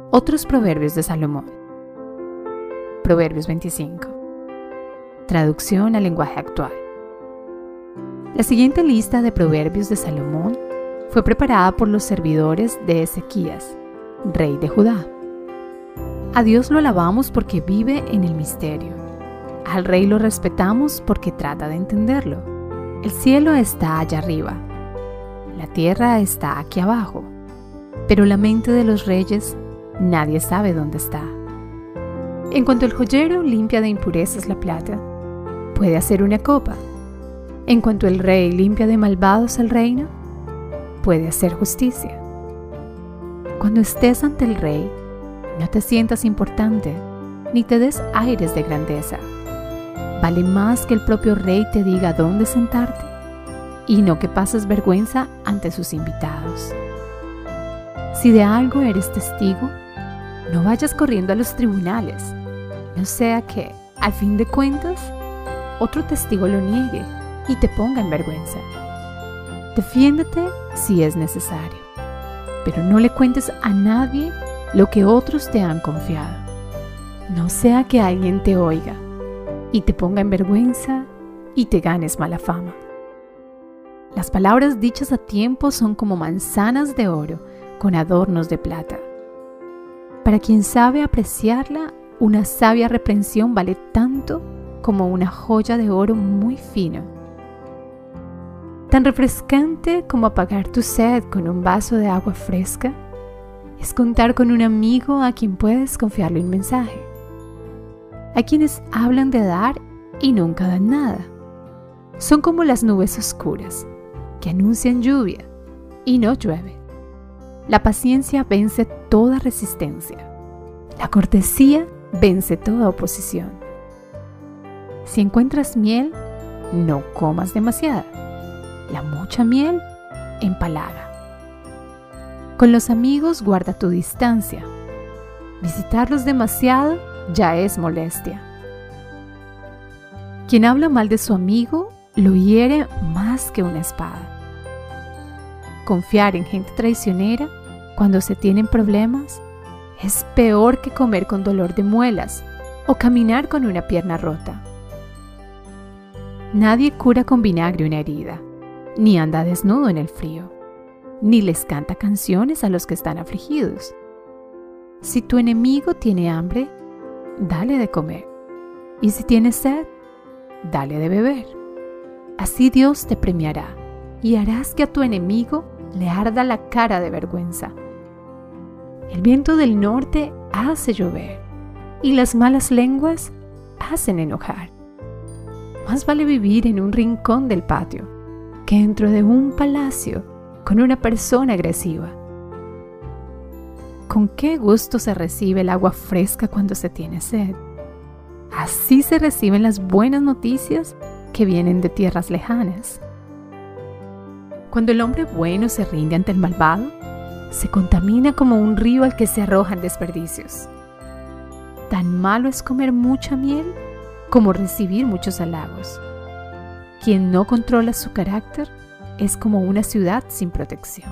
Otros proverbios de Salomón. Proverbios 25. Traducción al lenguaje actual. La siguiente lista de proverbios de Salomón fue preparada por los servidores de Ezequías, rey de Judá. A Dios lo alabamos porque vive en el misterio. Al rey lo respetamos porque trata de entenderlo. El cielo está allá arriba. La tierra está aquí abajo. Pero la mente de los reyes nadie sabe dónde está. En cuanto el joyero limpia de impurezas la plata, puede hacer una copa. En cuanto el rey limpia de malvados el reino, puede hacer justicia. Cuando estés ante el rey, no te sientas importante, ni te des aires de grandeza. Vale más que el propio rey te diga dónde sentarte y no que pases vergüenza ante sus invitados. Si de algo eres testigo, no vayas corriendo a los tribunales, no sea que, al fin de cuentas, otro testigo lo niegue y te ponga en vergüenza. Defiéndete si es necesario, pero no le cuentes a nadie lo que otros te han confiado. No sea que alguien te oiga y te ponga en vergüenza y te ganes mala fama. Las palabras dichas a tiempo son como manzanas de oro con adornos de plata. Para quien sabe apreciarla, una sabia reprensión vale tanto como una joya de oro muy fino. Tan refrescante como apagar tu sed con un vaso de agua fresca es contar con un amigo a quien puedes confiarle un mensaje. Hay quienes hablan de dar y nunca dan nada. Son como las nubes oscuras que anuncian lluvia y no llueve. La paciencia vence toda resistencia. La cortesía vence toda oposición. Si encuentras miel, no comas demasiada. La mucha miel empalaga. Con los amigos guarda tu distancia. Visitarlos demasiado ya es molestia. Quien habla mal de su amigo lo hiere más que una espada. Confiar en gente traicionera cuando se tienen problemas es peor que comer con dolor de muelas o caminar con una pierna rota. Nadie cura con vinagre una herida, ni anda desnudo en el frío, ni les canta canciones a los que están afligidos. Si tu enemigo tiene hambre, dale de comer, y si tiene sed, dale de beber. Así Dios te premiará y harás que a tu enemigo le arda la cara de vergüenza el viento del norte hace llover y las malas lenguas hacen enojar. Más vale vivir en un rincón del patio que dentro de un palacio con una persona agresiva. ¿Con qué gusto se recibe el agua fresca cuando se tiene sed? Así se reciben las buenas noticias que vienen de tierras lejanas. Cuando el hombre bueno se rinde ante el malvado, se contamina como un río al que se arrojan desperdicios. Tan malo es comer mucha miel como recibir muchos halagos. Quien no controla su carácter es como una ciudad sin protección.